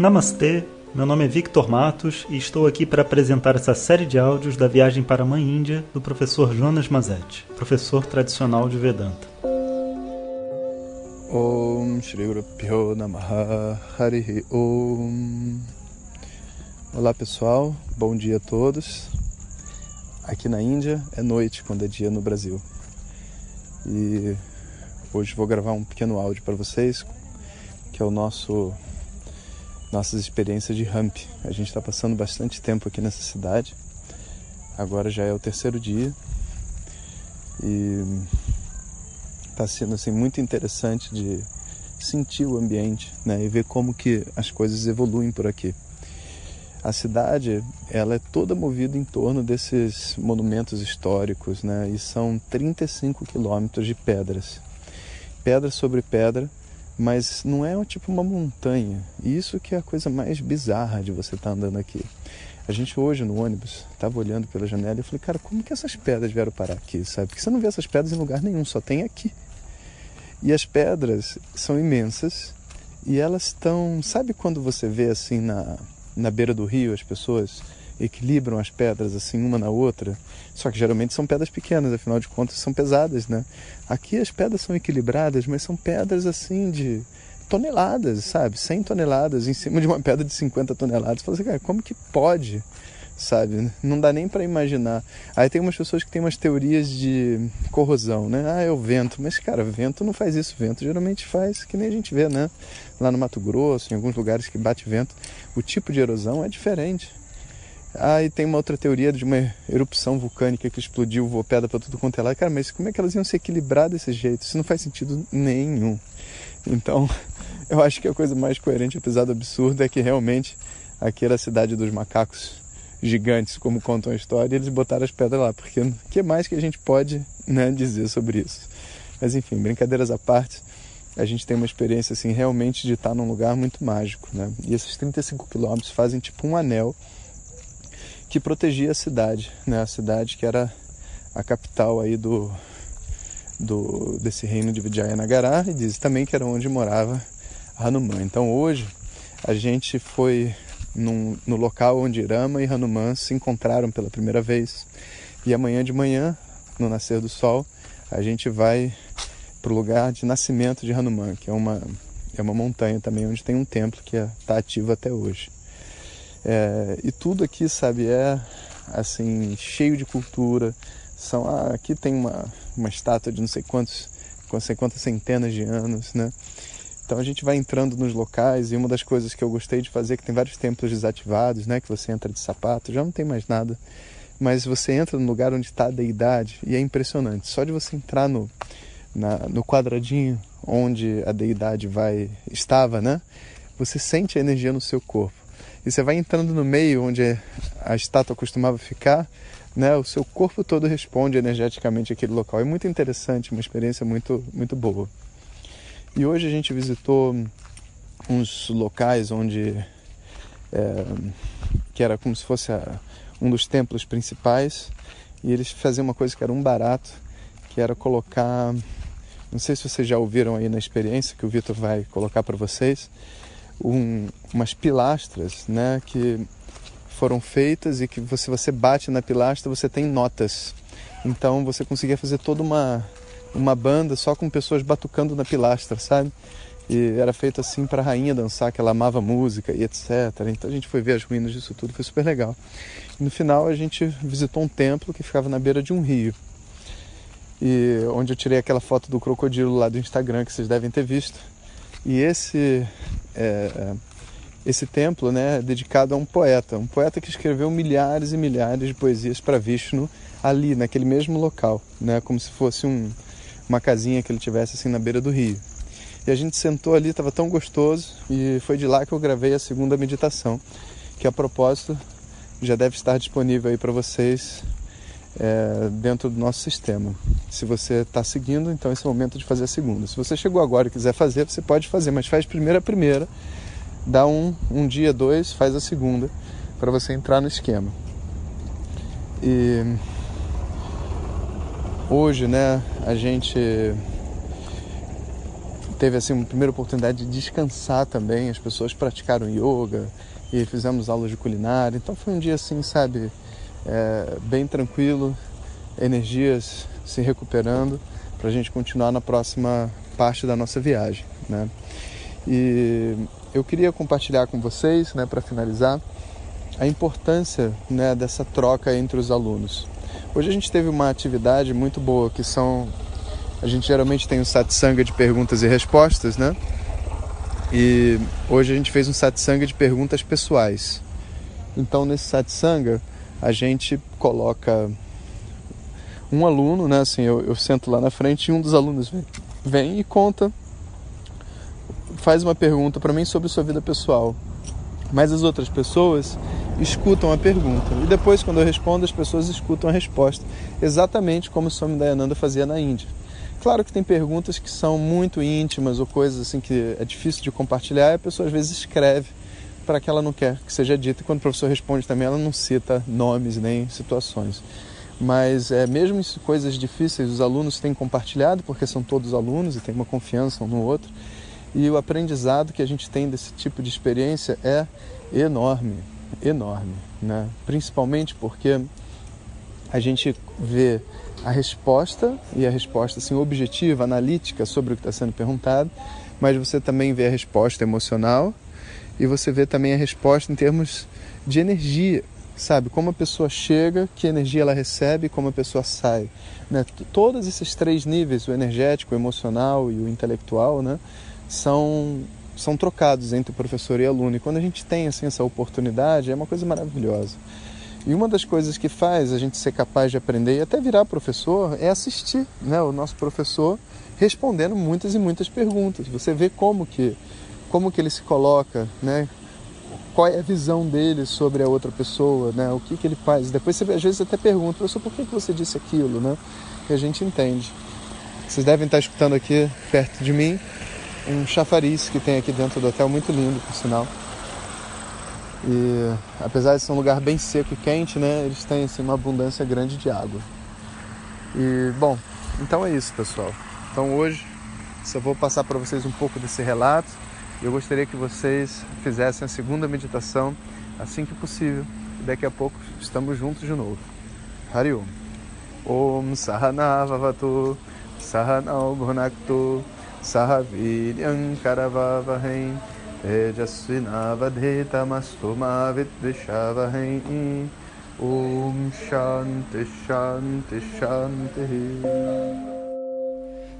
Namastê, meu nome é Victor Matos e estou aqui para apresentar essa série de áudios da viagem para a Mãe Índia do professor Jonas Mazetti, professor tradicional de Vedanta. Om Shri Guru Namaha Harihi Om Olá pessoal, bom dia a todos. Aqui na Índia é noite quando é dia no Brasil. E hoje vou gravar um pequeno áudio para vocês, que é o nosso nossas experiências de ramp. A gente está passando bastante tempo aqui nessa cidade. Agora já é o terceiro dia e está sendo assim muito interessante de sentir o ambiente, né, e ver como que as coisas evoluem por aqui. A cidade, ela é toda movida em torno desses monumentos históricos, né, e são 35 quilômetros de pedras, pedra sobre pedra, mas não é tipo uma montanha. E isso que é a coisa mais bizarra de você estar tá andando aqui. A gente hoje no ônibus estava olhando pela janela e eu falei, cara, como que essas pedras vieram parar aqui, sabe? Porque você não vê essas pedras em lugar nenhum, só tem aqui. E as pedras são imensas e elas estão, sabe quando você vê assim na, na beira do rio as pessoas equilibram as pedras assim uma na outra, só que geralmente são pedras pequenas, afinal de contas são pesadas, né? Aqui as pedras são equilibradas, mas são pedras assim de toneladas, sabe? 100 toneladas em cima de uma pedra de 50 toneladas. Você assim, cara, como que pode? Sabe? Não dá nem para imaginar. Aí tem umas pessoas que têm umas teorias de corrosão, né? Ah, é o vento. Mas, cara, vento não faz isso. Vento geralmente faz que nem a gente vê, né? Lá no Mato Grosso, em alguns lugares que bate vento, o tipo de erosão é diferente. Aí ah, tem uma outra teoria de uma erupção vulcânica que explodiu, voou pedra para tudo quanto é lá. Cara, mas como é que elas iam se equilibrar desse jeito? Isso não faz sentido nenhum. Então, eu acho que a coisa mais coerente, apesar do absurdo, é que realmente aqui era a cidade dos macacos gigantes, como contam a história, e eles botaram as pedras lá, porque o que mais que a gente pode né, dizer sobre isso? Mas enfim, brincadeiras à parte, a gente tem uma experiência assim realmente de estar num lugar muito mágico, né? E esses 35 quilômetros fazem tipo um anel que protegia a cidade, né? A cidade que era a capital aí do, do desse reino de Vijayanagara e diz também que era onde morava Hanuman. Então hoje a gente foi num, no local onde Rama e Hanuman se encontraram pela primeira vez e amanhã de manhã, no nascer do sol, a gente vai para o lugar de nascimento de Hanuman, que é uma é uma montanha também onde tem um templo que está é, ativo até hoje. É, e tudo aqui, sabe, é assim, cheio de cultura. São, ah, aqui tem uma, uma estátua de não sei quantos, não sei quantas centenas de anos, né? Então a gente vai entrando nos locais e uma das coisas que eu gostei de fazer, que tem vários templos desativados, né? Que você entra de sapato, já não tem mais nada. Mas você entra no lugar onde está a deidade e é impressionante. Só de você entrar no, na, no quadradinho onde a deidade vai estava, né? Você sente a energia no seu corpo e você vai entrando no meio onde a estátua costumava ficar, né, o seu corpo todo responde energeticamente àquele local. É muito interessante, uma experiência muito, muito boa. E hoje a gente visitou uns locais onde é, que era como se fosse a, um dos templos principais e eles faziam uma coisa que era um barato, que era colocar, não sei se vocês já ouviram aí na experiência que o Vitor vai colocar para vocês, um, umas pilastras, né, que foram feitas e que se você bate na pilastra você tem notas. Então você conseguia fazer toda uma uma banda só com pessoas batucando na pilastra, sabe? E era feito assim para a rainha dançar, que ela amava música e etc. Então a gente foi ver as ruínas disso tudo, foi super legal. E no final a gente visitou um templo que ficava na beira de um rio. E onde eu tirei aquela foto do crocodilo lá do Instagram que vocês devem ter visto. E esse é, esse templo né, é dedicado a um poeta, um poeta que escreveu milhares e milhares de poesias para Vishnu ali, naquele mesmo local, né, como se fosse um, uma casinha que ele tivesse assim na beira do rio. E a gente sentou ali, estava tão gostoso, e foi de lá que eu gravei a segunda meditação, que a propósito já deve estar disponível aí para vocês é, dentro do nosso sistema. Se você está seguindo, então esse é o momento de fazer a segunda. Se você chegou agora e quiser fazer, você pode fazer, mas faz primeiro a primeira, dá um, um dia, dois, faz a segunda, para você entrar no esquema. E hoje, né, a gente teve assim uma primeira oportunidade de descansar também. As pessoas praticaram yoga e fizemos aulas de culinária. Então foi um dia assim, sabe, é, bem tranquilo, energias se recuperando para a gente continuar na próxima parte da nossa viagem, né? E eu queria compartilhar com vocês, né, para finalizar, a importância né, dessa troca entre os alunos. Hoje a gente teve uma atividade muito boa que são a gente geralmente tem um satsanga de perguntas e respostas, né? E hoje a gente fez um satsanga de perguntas pessoais. Então nesse satsanga a gente coloca um aluno, né? Assim, eu, eu sento lá na frente e um dos alunos vem, vem e conta, faz uma pergunta para mim sobre sua vida pessoal. Mas as outras pessoas escutam a pergunta. E depois, quando eu respondo, as pessoas escutam a resposta. Exatamente como o Swami Dayananda fazia na Índia. Claro que tem perguntas que são muito íntimas ou coisas assim que é difícil de compartilhar e a pessoa às vezes escreve para que ela não quer que seja dito. E quando o professor responde também, ela não cita nomes nem situações. Mas é, mesmo em coisas difíceis, os alunos têm compartilhado, porque são todos alunos e têm uma confiança um no outro. E o aprendizado que a gente tem desse tipo de experiência é enorme, enorme. Né? Principalmente porque a gente vê a resposta, e a resposta assim, objetiva, analítica sobre o que está sendo perguntado, mas você também vê a resposta emocional e você vê também a resposta em termos de energia, sabe? Como a pessoa chega, que energia ela recebe, como a pessoa sai. Né? Todos esses três níveis, o energético, o emocional e o intelectual, né? são, são trocados entre o professor e aluno. E quando a gente tem assim, essa oportunidade, é uma coisa maravilhosa. E uma das coisas que faz a gente ser capaz de aprender e até virar professor é assistir né, o nosso professor respondendo muitas e muitas perguntas. Você vê como que, como que ele se coloca, né? qual é a visão dele sobre a outra pessoa, né? o que, que ele faz. Depois você às vezes até pergunta, professor, por que, que você disse aquilo? Né? E a gente entende. Vocês devem estar escutando aqui perto de mim um chafariz que tem aqui dentro do hotel, muito lindo por sinal. E apesar de ser um lugar bem seco e quente, né, eles têm assim, uma abundância grande de água. E bom, então é isso, pessoal. Então hoje só vou passar para vocês um pouco desse relato. Eu gostaria que vocês fizessem a segunda meditação assim que possível. Daqui a pouco estamos juntos de novo. Hariom. Om Sahana Vavatu Sahanao Bhunaktu Sahaviryam Karavavahem Tejasvinavadhitamastuma Vidvishavahim Om Shanti Shanti Shanti